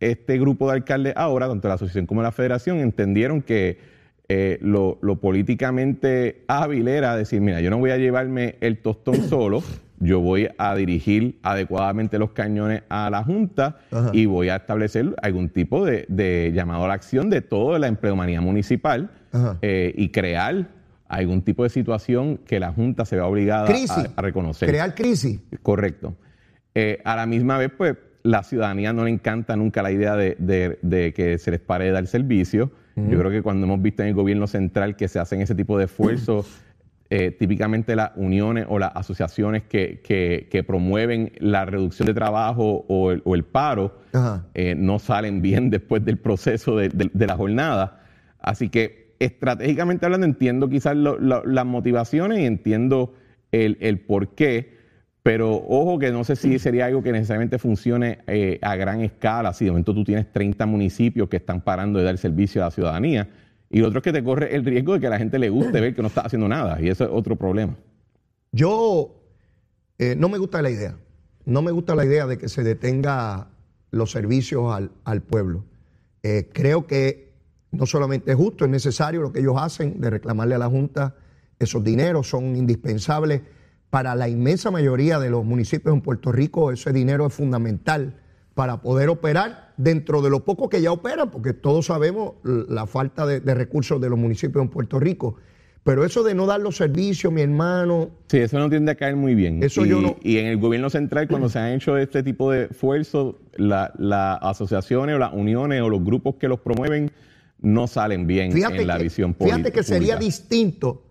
este grupo de alcaldes ahora, tanto la asociación como la federación, entendieron que eh, lo, lo políticamente hábil era decir, mira, yo no voy a llevarme el tostón solo, yo voy a dirigir adecuadamente los cañones a la Junta Ajá. y voy a establecer algún tipo de, de llamado a la acción de toda la empleomanía municipal eh, y crear algún tipo de situación que la Junta se vea obligada Crisis. a, a reconocer. Crear crisis. Correcto. Eh, a la misma vez, pues, la ciudadanía no le encanta nunca la idea de, de- de que se les pare de dar servicio. Yo creo que cuando hemos visto en el gobierno central que se hacen ese tipo de esfuerzos, eh, típicamente las uniones o las asociaciones que, que- que promueven la reducción de trabajo o el, o el paro, eh, no salen bien después del proceso de, de- de la jornada. Así que estratégicamente hablando entiendo quizás lo- lo- las motivaciones y entiendo el, el por qué, pero ojo que no sé si sería algo que necesariamente funcione eh, a gran escala. Si de momento tú tienes 30 municipios que están parando de dar servicio a la ciudadanía y lo otro es que te corre el riesgo de que a la gente le guste ver que no está haciendo nada y eso es otro problema. Yo eh, no me gusta la idea. No me gusta la idea de que se detenga los servicios al, al pueblo. Eh, creo que no solamente es justo, es necesario lo que ellos hacen de reclamarle a la Junta esos dineros, son indispensables para la inmensa mayoría de los municipios en Puerto Rico. Ese dinero es fundamental para poder operar dentro de lo poco que ya operan, porque todos sabemos la falta de, de recursos de los municipios en Puerto Rico. Pero eso de no dar los servicios, mi hermano, Sí, eso no tiende a caer muy bien. Eso y, yo no- y en el gobierno central, cuando se han hecho este tipo de esfuerzos, la- las asociaciones o las uniones o los grupos que los promueven no salen bien en la que, visión política. fíjate que sería distinto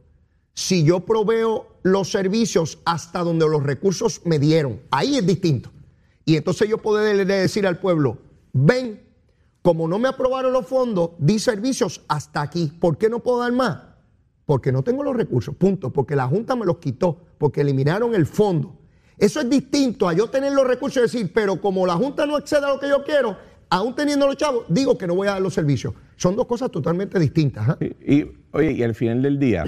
si yo proveo los servicios hasta donde los recursos me dieron. Ahí es distinto. Y entonces yo poder decir al pueblo, ven, como no me aprobaron los fondos, di servicios hasta aquí. ¿Por qué no puedo dar más? porque no tengo los recursos, punto, porque la Junta me los quitó, porque eliminaron el fondo. Eso es distinto a yo tener los recursos y decir, pero como la Junta no excede a lo que yo quiero, aún teniendo los chavos, digo que no voy a dar los servicios. Son dos cosas totalmente distintas. ¿ah? Y, oye, y al final del día,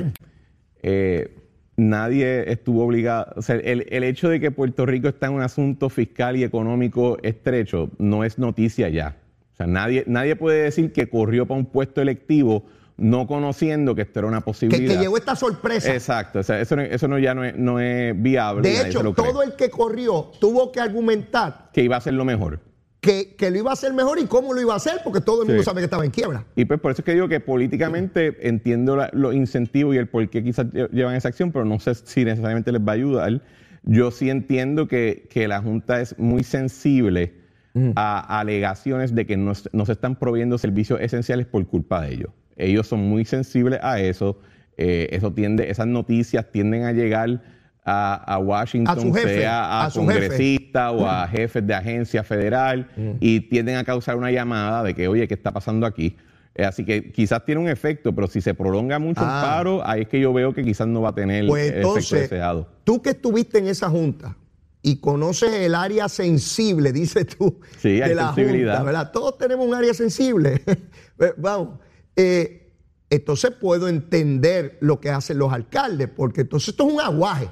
eh, nadie estuvo obligado, o sea, el, el, hecho de que Puerto Rico está en un asunto fiscal y económico estrecho no es noticia ya. O sea, nadie, nadie puede decir que corrió para un puesto electivo no conociendo que esto era una posibilidad. Que, que llegó esta sorpresa. Exacto, o sea, eso, eso no, ya no es, no es viable. De hecho, todo el que corrió tuvo que argumentar que iba a ser lo mejor. Que, que, lo iba a hacer mejor y cómo lo iba a hacer, porque todo el mundo sí. sabe que estaba en quiebra. Y pues por eso es que digo que políticamente entiendo la, los incentivos y el por qué quizás llevan esa acción, pero no sé si necesariamente les va a ayudar. Yo sí entiendo que, que la Junta es muy sensible mm. a alegaciones de que no, no se están proveyendo servicios esenciales por culpa de ellos. Ellos son muy sensibles a eso. Eh, eso tiende, esas noticias tienden a llegar a, a Washington, a su jefe, sea a, su jefe. o a jefes de agencia federal, Mm. y tienden a causar una llamada de que, oye, ¿qué está pasando aquí? Eh, así que quizás tiene un efecto, pero si se prolonga mucho Ah. el paro, ahí es que yo veo que quizás no va a tener Pues el efecto entonces, deseado. tú que estuviste en esa junta y conoces el área sensible, dices tú, Sí, hay de la sensibilidad. junta, ¿verdad? Todos tenemos un área sensible. Vamos. Eh, entonces puedo entender lo que hacen los alcaldes, porque entonces esto es un aguaje.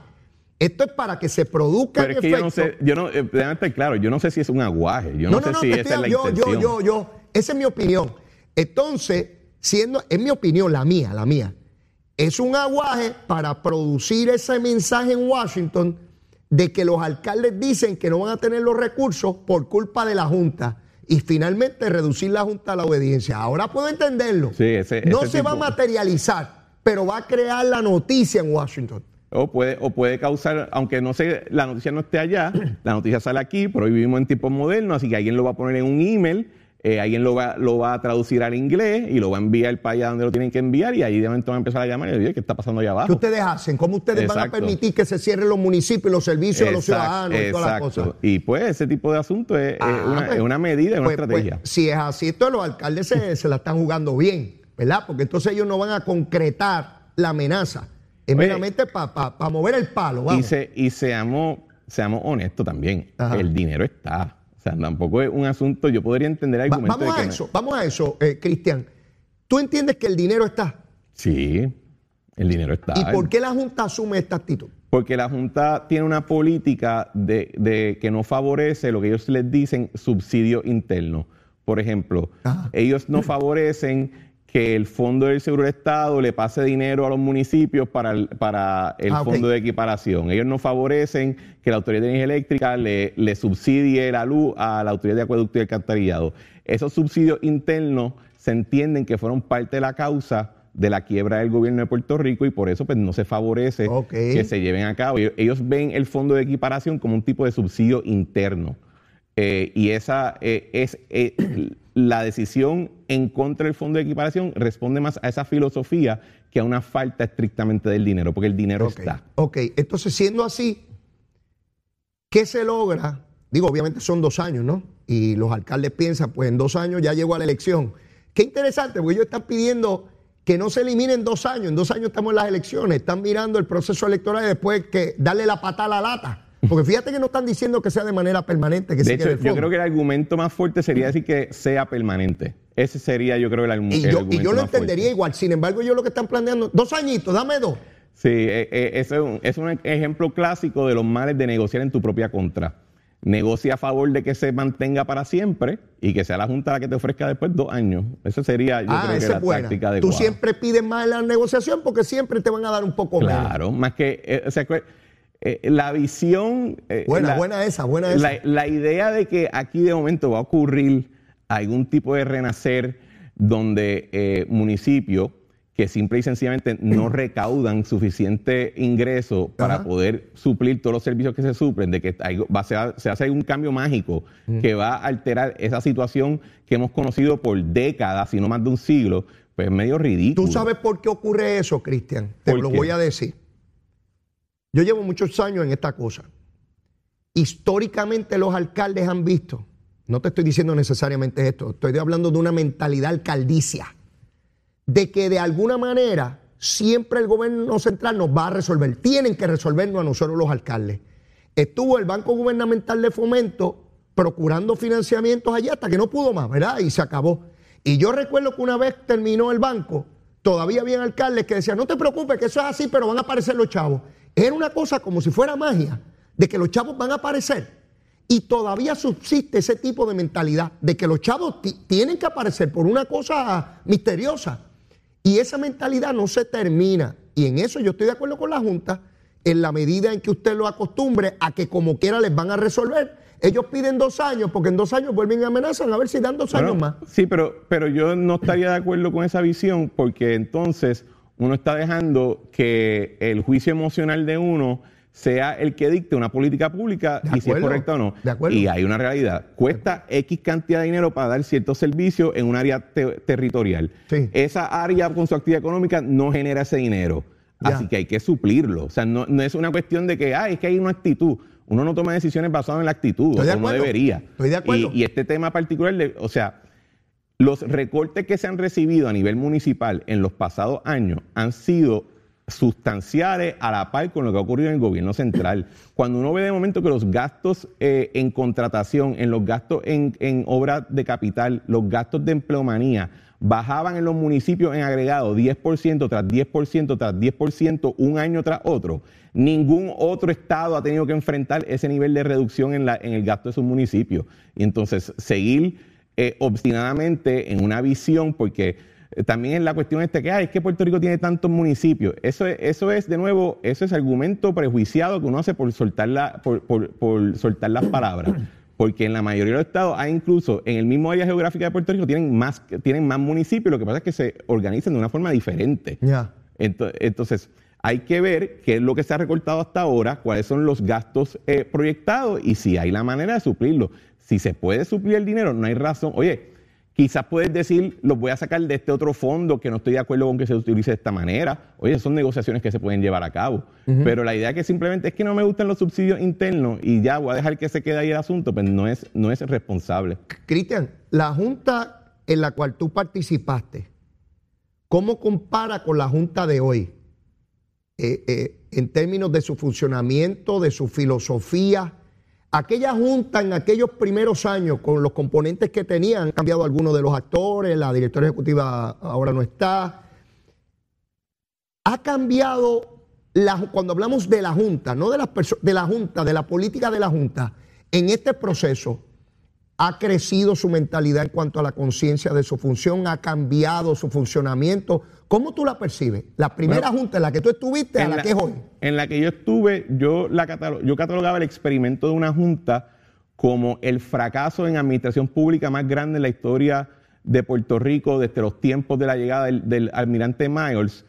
Esto es para que se produzca Pero en es que yo no sé, yo no, eh, déjame estar claro, yo no sé si es un aguaje, yo no, No, sé no, si esa es la estoy- yo, intención. yo, yo, yo, esa es mi opinión. Entonces, siendo, es mi opinión, la mía, la mía, es un aguaje para producir ese mensaje en Washington de que los alcaldes dicen que no van a tener los recursos por culpa de la Junta y finalmente reducir la Junta a la obediencia. Ahora puedo entenderlo. Sí, ese- no ese se va a materializar, pero va a crear la noticia en Washington. O puede, o puede causar, aunque no sé, la noticia no esté allá, la noticia sale aquí, pero hoy vivimos en tiempos modernos, así que alguien lo va a poner en un email, eh, alguien lo va, lo va a traducir al inglés y lo va a enviar para allá donde lo tienen que enviar y ahí de momento van a empezar a llamar y decir, ¿qué está pasando allá ¿Qué abajo? ustedes hacen? ¿Cómo ustedes van a Exacto. permitir que se cierren los municipios y los servicios a los Exacto, ciudadanos y todas las exacto. cosas? Y pues ese tipo de asunto es, es Ah, una, pues, es una medida, es una pues- pues, estrategia. si es así, entonces los alcaldes se, se la están jugando bien, ¿verdad? Porque entonces ellos no van a concretar la amenaza. Es Oye, meramente para mover el palo, y, vamos. se, y seamos, seamos honestos también, Ajá. el dinero está. O sea, tampoco es un asunto, yo podría entender el Va- vamos de a que no- eso, vamos a eso, eh, Cristian. ¿Tú entiendes que el dinero está? Sí, el dinero está. ¿Y por qué la Junta asume esta actitud? Porque la Junta tiene una política de, de que no favorece lo que ellos les dicen subsidio interno. Por ejemplo, Ajá. ellos no favorecen que el Fondo del Seguro del Estado le pase dinero a los municipios para el, para el Ah. Fondo de Equiparación. Ellos no favorecen que la Autoridad de Energía Eléctrica le, le subsidie la luz a la Autoridad de Acueducto y Alcantarillado. Esos subsidios internos se entienden que fueron parte de la causa de la quiebra del gobierno de Puerto Rico y por eso pues no se favorece que se lleven a cabo. Ellos, ellos ven el fondo de equiparación como un tipo de subsidio interno. Eh, y esa eh, es eh, la decisión en contra del fondo de equiparación responde más a esa filosofía que a una falta estrictamente del dinero, porque el dinero está. ok, entonces siendo así, ¿qué se logra? Digo, obviamente son dos años, ¿no? Y los alcaldes piensan, pues en dos años ya llegó a la elección. Qué interesante, porque ellos están pidiendo que no se eliminen dos años. En dos años estamos en las elecciones, están mirando el proceso electoral y después que darle la patada a la lata. Porque fíjate que no están diciendo que sea de manera permanente, que De hecho, yo creo que el argumento más fuerte sería decir que sea permanente. Ese sería, yo creo, el, argu- y yo, argumento y yo lo fuerte. entendería igual. Sin embargo, yo lo que están planteando, dos añitos, dame dos. Sí, eh, ese es un, es un ejemplo clásico de los males de negociar en tu propia contra. Negocia a favor de que se mantenga para siempre y que sea la Junta la que te ofrezca después dos años. Esa sería, yo ah, creo que la buena. táctica Tú adecuada. siempre pides más en la negociación porque siempre te van a dar un poco menos. Claro, más que, eh, o sea, que, eh, la visión... eh, Buena, la- buena esa, buena esa. La, la idea de que aquí de momento va a ocurrir algún tipo de renacer donde eh, municipios que simple y sencillamente no recaudan suficiente ingreso para poder suplir todos los servicios que se suplen, de que hay- va, se, se hace un cambio mágico que va a alterar esa situación que hemos conocido por décadas, si no más de un siglo, pues es medio ridículo. ¿Tú sabes por qué ocurre eso, Cristian? Te ¿Por lo qué? voy a decir. Yo llevo muchos años en esta cosa. Históricamente los alcaldes han visto, no te estoy diciendo necesariamente esto, estoy hablando de una mentalidad alcaldicia, de que de alguna manera siempre el gobierno central nos va a resolver. Tienen que resolvernos a nosotros los alcaldes. Estuvo el Banco Gubernamental de Fomento procurando financiamientos allá hasta que no pudo más, ¿verdad? Y se acabó. Y yo recuerdo que una vez terminó el banco, todavía había alcaldes que decían, no te preocupes, que eso es así, pero van a aparecer los chavos. Era una cosa como si fuera magia, de que los chavos van a aparecer. Y todavía subsiste ese tipo de mentalidad de que los chavos tienen que aparecer por una cosa misteriosa. Y esa mentalidad no se termina. Y en eso yo estoy de acuerdo con la Junta, en la medida en que usted lo acostumbre a que como quiera les van a resolver. Ellos piden dos años porque en dos años vuelven y amenazan a ver si dan dos años más. Sí, pero, pero yo no estaría de acuerdo con esa visión porque entonces uno está dejando que el juicio emocional de uno sea el que dicte una política pública y si es correcta o no. Y hay una realidad. Cuesta X cantidad de dinero para dar ciertos servicios en un área territorial. Esa área con su actividad económica no genera ese dinero. Así que hay que suplirlo. O sea, no, es una cuestión de que, ah, es que hay una actitud. Uno no toma decisiones basadas en la actitud, como debería. Estoy de acuerdo. Y, este tema particular, o sea, los recortes que se han recibido a nivel municipal en los pasados años han sido sustanciales a la par con lo que ha ocurrido en el gobierno central. Cuando uno ve de momento que los gastos eh, en contratación, en los gastos en, en obras de capital, los gastos de empleomanía, bajaban en los municipios en agregado 10% tras 10% tras 10% un año tras otro, ningún otro estado ha tenido que enfrentar ese nivel de reducción en, en el gasto de sus municipios. Y entonces seguir eh, obstinadamente en una visión, porque eh, también es la cuestión esta que, es que Puerto Rico tiene tantos municipios. Eso es, eso es, de nuevo, eso es argumento prejuiciado que uno hace por soltar, la, por, por, soltar las palabras. Porque en la mayoría de los estados hay incluso, en el mismo área geográfica de Puerto Rico, tienen más, tienen más municipios. Lo que pasa es que se organizan de una forma diferente. Entonces, hay que ver qué es lo que se ha recortado hasta ahora, cuáles son los gastos eh, proyectados y si hay la manera de suplirlo. Si se puede suplir el dinero, no hay razón. Oye, Quizás puedes decir, los voy a sacar de este otro fondo que no estoy de acuerdo con que se utilice de esta manera. Oye, son negociaciones que se pueden llevar a cabo. Pero la idea que simplemente es que no me gustan los subsidios internos y ya voy a dejar que se quede ahí el asunto, pues no es, no es responsable. Cristian, la junta en la cual tú participaste, ¿cómo compara con la junta de hoy? Eh, eh, en términos de su funcionamiento, de su filosofía, Aquella junta en aquellos primeros años, con los componentes que tenían, han cambiado algunos de los actores, la directora ejecutiva ahora no está. Ha cambiado, cuando hablamos de la junta, no de las de la junta, de la política de la junta, en este proceso ha crecido su mentalidad en cuanto a la conciencia de su función, ha cambiado su funcionamiento. ¿Cómo tú la percibes? La primera junta en la que tú estuviste a la, que es hoy. En la que yo estuve, yo, la yo catalogaba el experimento de una junta como el fracaso en administración pública más grande en la historia de Puerto Rico desde los tiempos de la llegada del, del almirante Miles.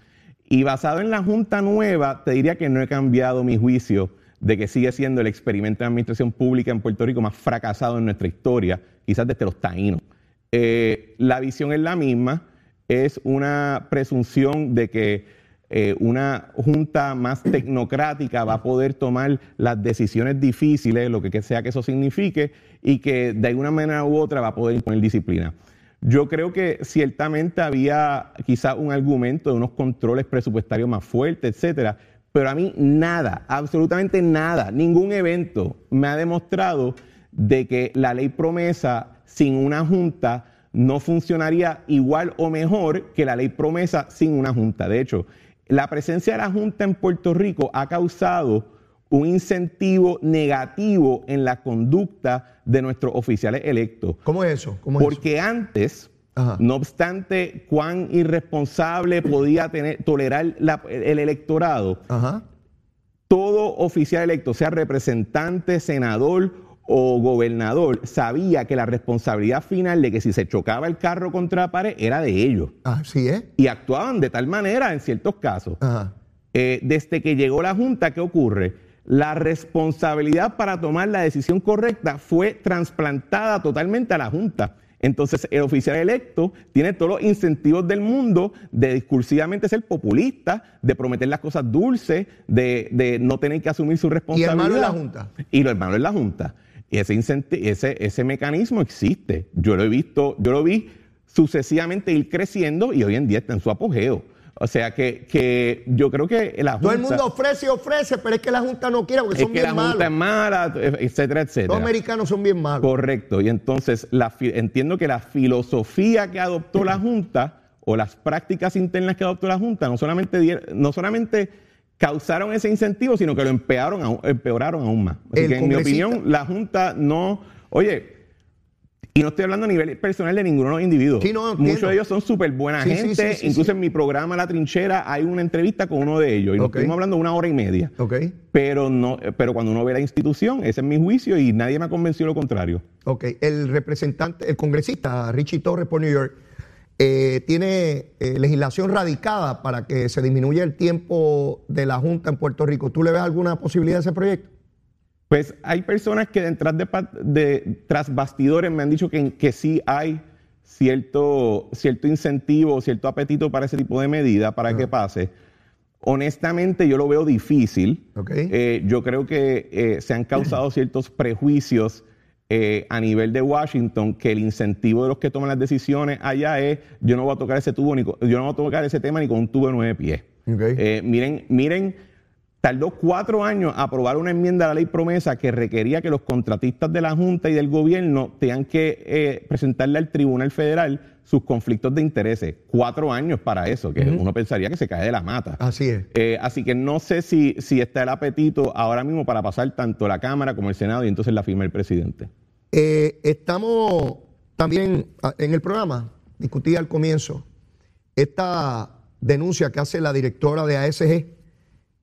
Y basado en la junta nueva, te diría que no he cambiado mi juicio de que sigue siendo el experimento de administración pública en Puerto Rico más fracasado en nuestra historia, quizás desde los taínos. Eh, la visión es la misma, es una presunción de que eh, una junta más tecnocrática va a poder tomar las decisiones difíciles, lo que sea que eso signifique, y que de alguna manera u otra va a poder imponer disciplina. Yo creo que ciertamente había quizás un argumento de unos controles presupuestarios más fuertes, etcétera, pero a mí nada, absolutamente nada, ningún evento me ha demostrado de que la ley promesa sin una junta no funcionaría igual o mejor que la ley promesa sin una junta. De hecho, la presencia de la junta en Puerto Rico ha causado un incentivo negativo en la conducta de nuestros oficiales electos. ¿Cómo es eso? Porque antes no obstante cuán irresponsable podía tener, tolerar el electorado, todo oficial electo, sea representante, senador o gobernador, sabía que la responsabilidad final de que si se chocaba el carro contra la pared era de ellos. Así es. Y actuaban de tal manera en ciertos casos. Eh, desde que llegó la Junta, ¿qué ocurre? La responsabilidad para tomar la decisión correcta fue trasplantada totalmente a la Junta. Entonces, el oficial electo tiene todos los incentivos del mundo de discursivamente ser populista, de prometer las cosas dulces, de, no tener que asumir su responsabilidad. Y hermano en la Junta. Y lo hermano en la Junta. Y ese, ese, ese mecanismo existe. Yo lo he visto, yo lo vi sucesivamente ir creciendo y hoy en día está en su apogeo. O sea que, que yo creo que la Junta... Todo el mundo ofrece y ofrece, pero es que la Junta no quiere porque es son que bien la Junta malos. es mala, etcétera, etcétera. Los americanos son bien malos. Correcto. Y entonces la entiendo que la filosofía que adoptó la Junta o las prácticas internas que adoptó la Junta no solamente, no solamente causaron ese incentivo, sino que lo empeoraron aún, empeoraron aún más. Así que en mi opinión, la Junta no... Oye, y no estoy hablando a nivel personal de ninguno de los individuos. Sí, no, entiendo. Muchos de ellos son súper buena Sí, gente. sí, Incluso en mi programa La Trinchera hay una entrevista con uno de ellos. Y nos Ok. estuvimos hablando una hora y media. Pero, no, pero cuando uno ve la institución, ese es mi juicio y nadie me ha convencido lo contrario. ok. El representante, el congresista Richie Torres por New York, eh, tiene eh, legislación radicada para que se disminuya el tiempo de la Junta en Puerto Rico. ¿Tú le ves alguna posibilidad a ese proyecto? Pues hay personas que detrás de, de- tras bastidores me han dicho que, que sí hay cierto, cierto incentivo, cierto apetito para ese tipo de medida para que pase. Honestamente, yo lo veo difícil. Ok. Eh, yo creo que eh, se han causado ciertos prejuicios eh, a nivel de Washington que el incentivo de los que toman las decisiones allá es yo no voy a tocar ese tubo ni yo no voy a tocar ese tema ni con un tubo de nueve pies. Ok. Eh, miren, miren, tardó cuatro años aprobar una enmienda a la ley promesa que requería que los contratistas de la Junta y del gobierno tengan que eh, presentarle al Tribunal Federal sus conflictos de intereses. Cuatro años para eso, que uno pensaría que se cae de la mata. Así es. Eh, así que no sé si, si está el apetito ahora mismo para pasar tanto la Cámara como el Senado y entonces la firma el presidente. Eh, estamos también ah, en el programa, discutí al comienzo, esta denuncia que hace la directora de ASG,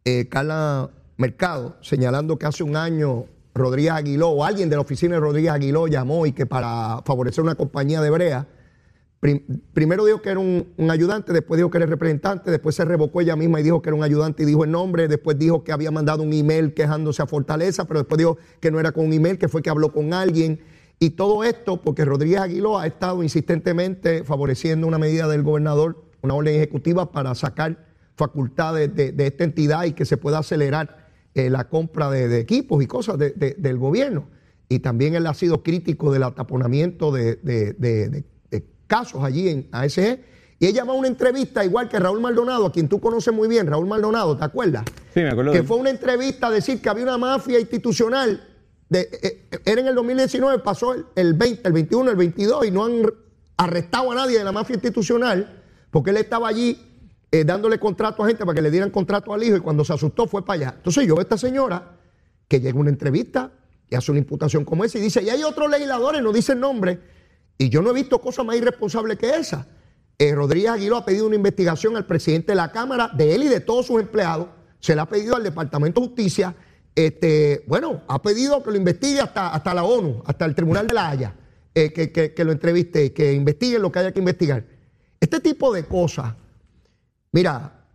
eh, Carla Mercado, señalando que hace un año Rodríguez Aguiló o alguien de la oficina de Rodríguez Aguiló llamó y que para favorecer una compañía de brea, prim- primero dijo que era un, un ayudante, después dijo que era el representante, después se revocó ella misma y dijo que era un ayudante y dijo el nombre, después dijo que había mandado un email quejándose a Fortaleza, pero después dijo que no era con un email, que fue que habló con alguien. Y todo esto porque Rodríguez Aguiló ha estado insistentemente favoreciendo una medida del gobernador, una orden ejecutiva para sacar facultades de, de esta entidad y que se pueda acelerar eh, la compra de, de equipos y cosas de- de- del gobierno. Y también él ha sido crítico del ataponamiento de, casos allí en ASG. Y ella va a una entrevista igual que Raúl Maldonado, a quien tú conoces muy bien, Raúl Maldonado, ¿te acuerdas? Sí, me acuerdo Que fue una entrevista a decir que había una mafia institucional. De, eh, eh, era en el 2019, pasó el, el 20, el 21, el 22 y no han arrestado a nadie de la mafia institucional porque él estaba allí eh, dándole contrato a gente para que le dieran contrato al hijo y cuando se asustó fue para allá. Entonces yo veo a esta señora que llega a una entrevista y hace una imputación como esa y dice, y hay otros legisladores, no dice nombre, y yo no he visto cosa más irresponsable que esa. Eh, Rodríguez Aguiló ha pedido una investigación al presidente de la Cámara, de él y de todos sus empleados. Se le ha pedido al Departamento de Justicia. Este, bueno, ha pedido que lo investigue hasta, hasta la ONU, hasta el Tribunal de la Haya, eh, que, que- que lo entreviste, que investigue lo que haya que investigar. Este tipo de cosas, mira,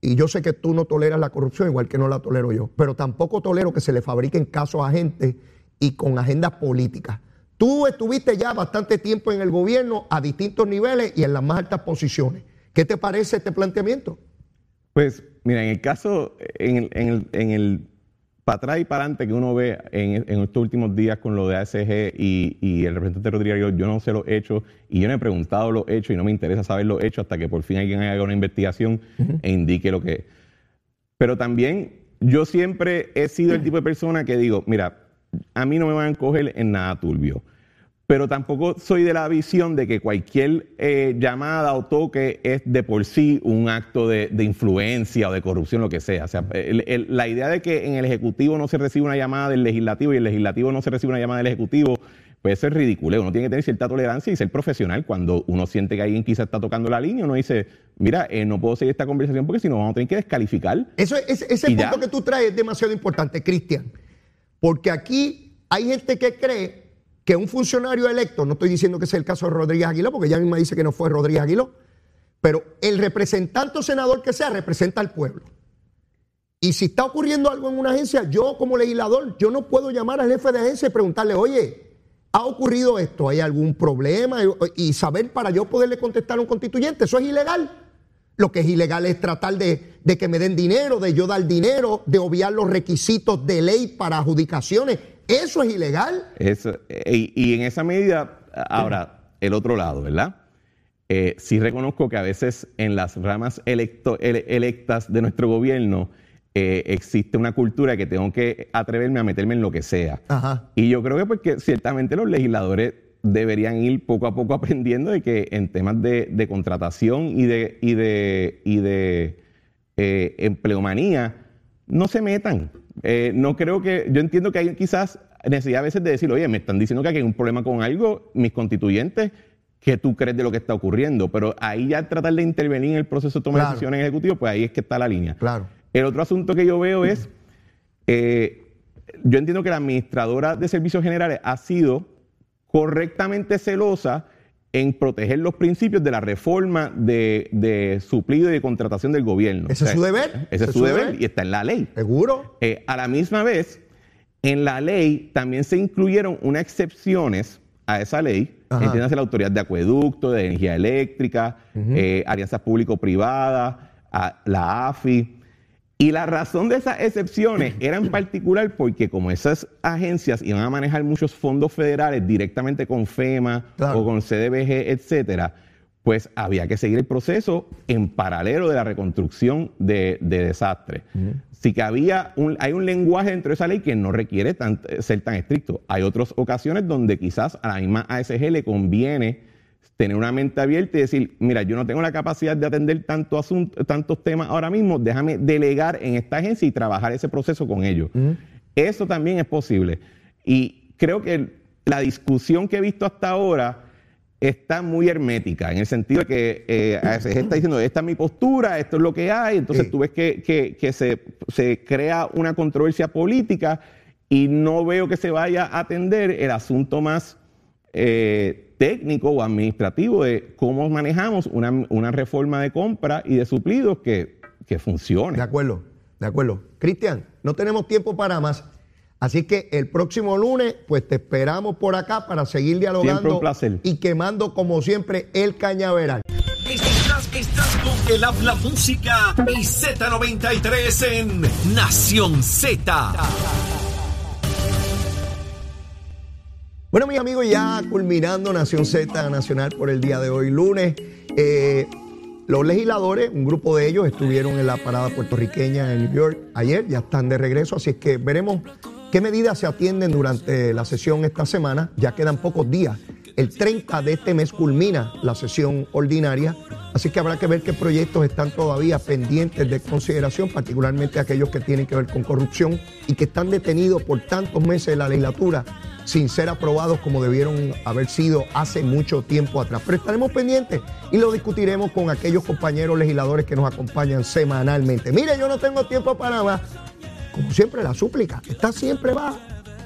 y yo sé que tú no toleras la corrupción igual que no la tolero yo, pero tampoco tolero que se le fabriquen casos a gente y con agendas políticas. Tú estuviste ya bastante tiempo en el gobierno a distintos niveles y en las más altas posiciones. ¿Qué te parece este planteamiento? Pues, mira, en el caso, en el, en el, en el para atrás y para adelante que uno ve en, en estos últimos días con lo de ASG y, y el representante Rodríguez, yo, yo no sé los hechos y yo no he preguntado los hechos y no me interesa saber los hechos hasta que por fin alguien haga una investigación e indique lo que Pero también yo siempre he sido el tipo de persona que digo, mira, a mí no me van a coger en nada turbio. Pero tampoco soy de la visión de que cualquier eh, llamada o toque es de por sí un acto de, de influencia o de corrupción, lo que sea. O sea, el- el- la idea de que en el Ejecutivo no se recibe una llamada del Legislativo y el Legislativo no se recibe una llamada del Ejecutivo, pues eso es ridículo. Uno tiene que tener cierta tolerancia y ser profesional. Cuando uno siente que alguien quizá está tocando la línea, uno dice, mira, eh, no puedo seguir esta conversación porque si no vamos a tener que descalificar. Eso, es- ese ¿Y punto ya? que tú traes es demasiado importante, Cristian. Porque aquí hay gente que cree que un funcionario electo, no estoy diciendo que sea el caso de Rodríguez Aguiló, porque ella misma dice que no fue Rodríguez Aguiló, pero el representante o senador que sea representa al pueblo. Y si está ocurriendo algo en una agencia, yo como legislador, yo no puedo llamar al jefe de agencia y preguntarle, oye, ¿ha ocurrido esto? ¿Hay algún problema? Y saber para yo poderle contestar a un constituyente, eso es ilegal. Lo que es ilegal es tratar de, de que me den dinero, de yo dar dinero, de obviar los requisitos de ley para adjudicaciones. Eso es ilegal. Eso, eh, y, y en esa medida, ahora, el otro lado, ¿verdad? eh, sí reconozco que a veces en las ramas electas de nuestro gobierno eh, existe una cultura que tengo que atreverme a meterme en lo que sea. Y yo creo que porque ciertamente los legisladores deberían ir poco a poco aprendiendo de que en temas de, contratación y de, y de, y de eh, empleomanía no se metan. No creo que, yo entiendo que hay quizás necesidad a veces de decir, oye, me están diciendo que hay un problema con algo, mis constituyentes que tú crees de lo que está ocurriendo. Pero ahí ya tratar de intervenir en el proceso de toma de decisiones ejecutivas, pues ahí es que está la línea. Claro. El otro asunto que yo veo es, eh, yo entiendo que la administradora de servicios generales ha sido correctamente celosa en proteger los principios de la reforma de, suplido y de contratación del gobierno. Ese es su deber. Ese, es su deber, y está en la ley. Seguro. Eh, a la misma vez, en la ley también se incluyeron unas excepciones a esa ley, entiéndase la autoridad de acueducto, de energía eléctrica, eh, alianzas público-privadas, la AFI. Y la razón de esas excepciones era en particular porque como esas agencias iban a manejar muchos fondos federales directamente con FEMA o con CDBG, etcétera, pues había que seguir el proceso en paralelo de la reconstrucción de, desastres. Sí que había un, hay un lenguaje dentro de esa ley que no requiere ser tan estricto. Hay otras ocasiones donde quizás a la misma ASG le conviene tener una mente abierta y decir, mira, yo no tengo la capacidad de atender tanto tantos temas ahora mismo, déjame delegar en esta agencia y trabajar ese proceso con ellos. Eso también es posible. Y creo que la discusión que he visto hasta ahora está muy hermética, en el sentido de que eh, se está diciendo, esta es mi postura, esto es lo que hay, entonces tú ves que, se, crea una controversia política y no veo que se vaya a atender el asunto más eh, técnico o administrativo de cómo manejamos una, reforma de compra y de suplidos que, que funcione. De acuerdo, de acuerdo. Cristian, no tenemos tiempo para más. Así que el próximo lunes, pues te esperamos por acá para seguir dialogando y quemando como siempre el cañaveral. Estás, estás con el habla música y Z93 en Nación Z. Bueno, mis amigos, ya culminando Nación Z Nacional por el día de hoy, lunes. Eh, los legisladores, un grupo de ellos, estuvieron en la parada puertorriqueña en New York ayer, ya están de regreso, así que veremos ¿Qué medidas se atienden durante la sesión esta semana? Ya quedan pocos días. El 30 de este mes culmina la sesión ordinaria, así que habrá que ver qué proyectos están todavía pendientes de consideración, particularmente aquellos que tienen que ver con corrupción y que están detenidos por tantos meses en la legislatura sin ser aprobados como debieron haber sido hace mucho tiempo atrás. Pero estaremos pendientes y lo discutiremos con aquellos compañeros legisladores que nos acompañan semanalmente. Mire, yo no tengo tiempo para más como siempre, la súplica está siempre baja.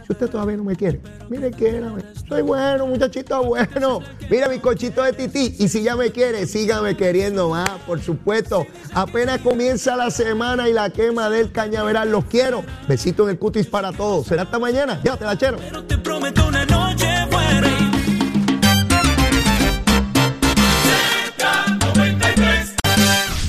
Si usted todavía no me quiere, mire, quiérame. Soy bueno, muchachito bueno. Mira mi cochito de tití. Y si ya me quiere, sígame queriendo más, por supuesto. Apenas comienza la semana y la quema del cañaveral. Los quiero. Besito en el cutis para todos. Será hasta mañana. Ya te la chero. Pero te prometo una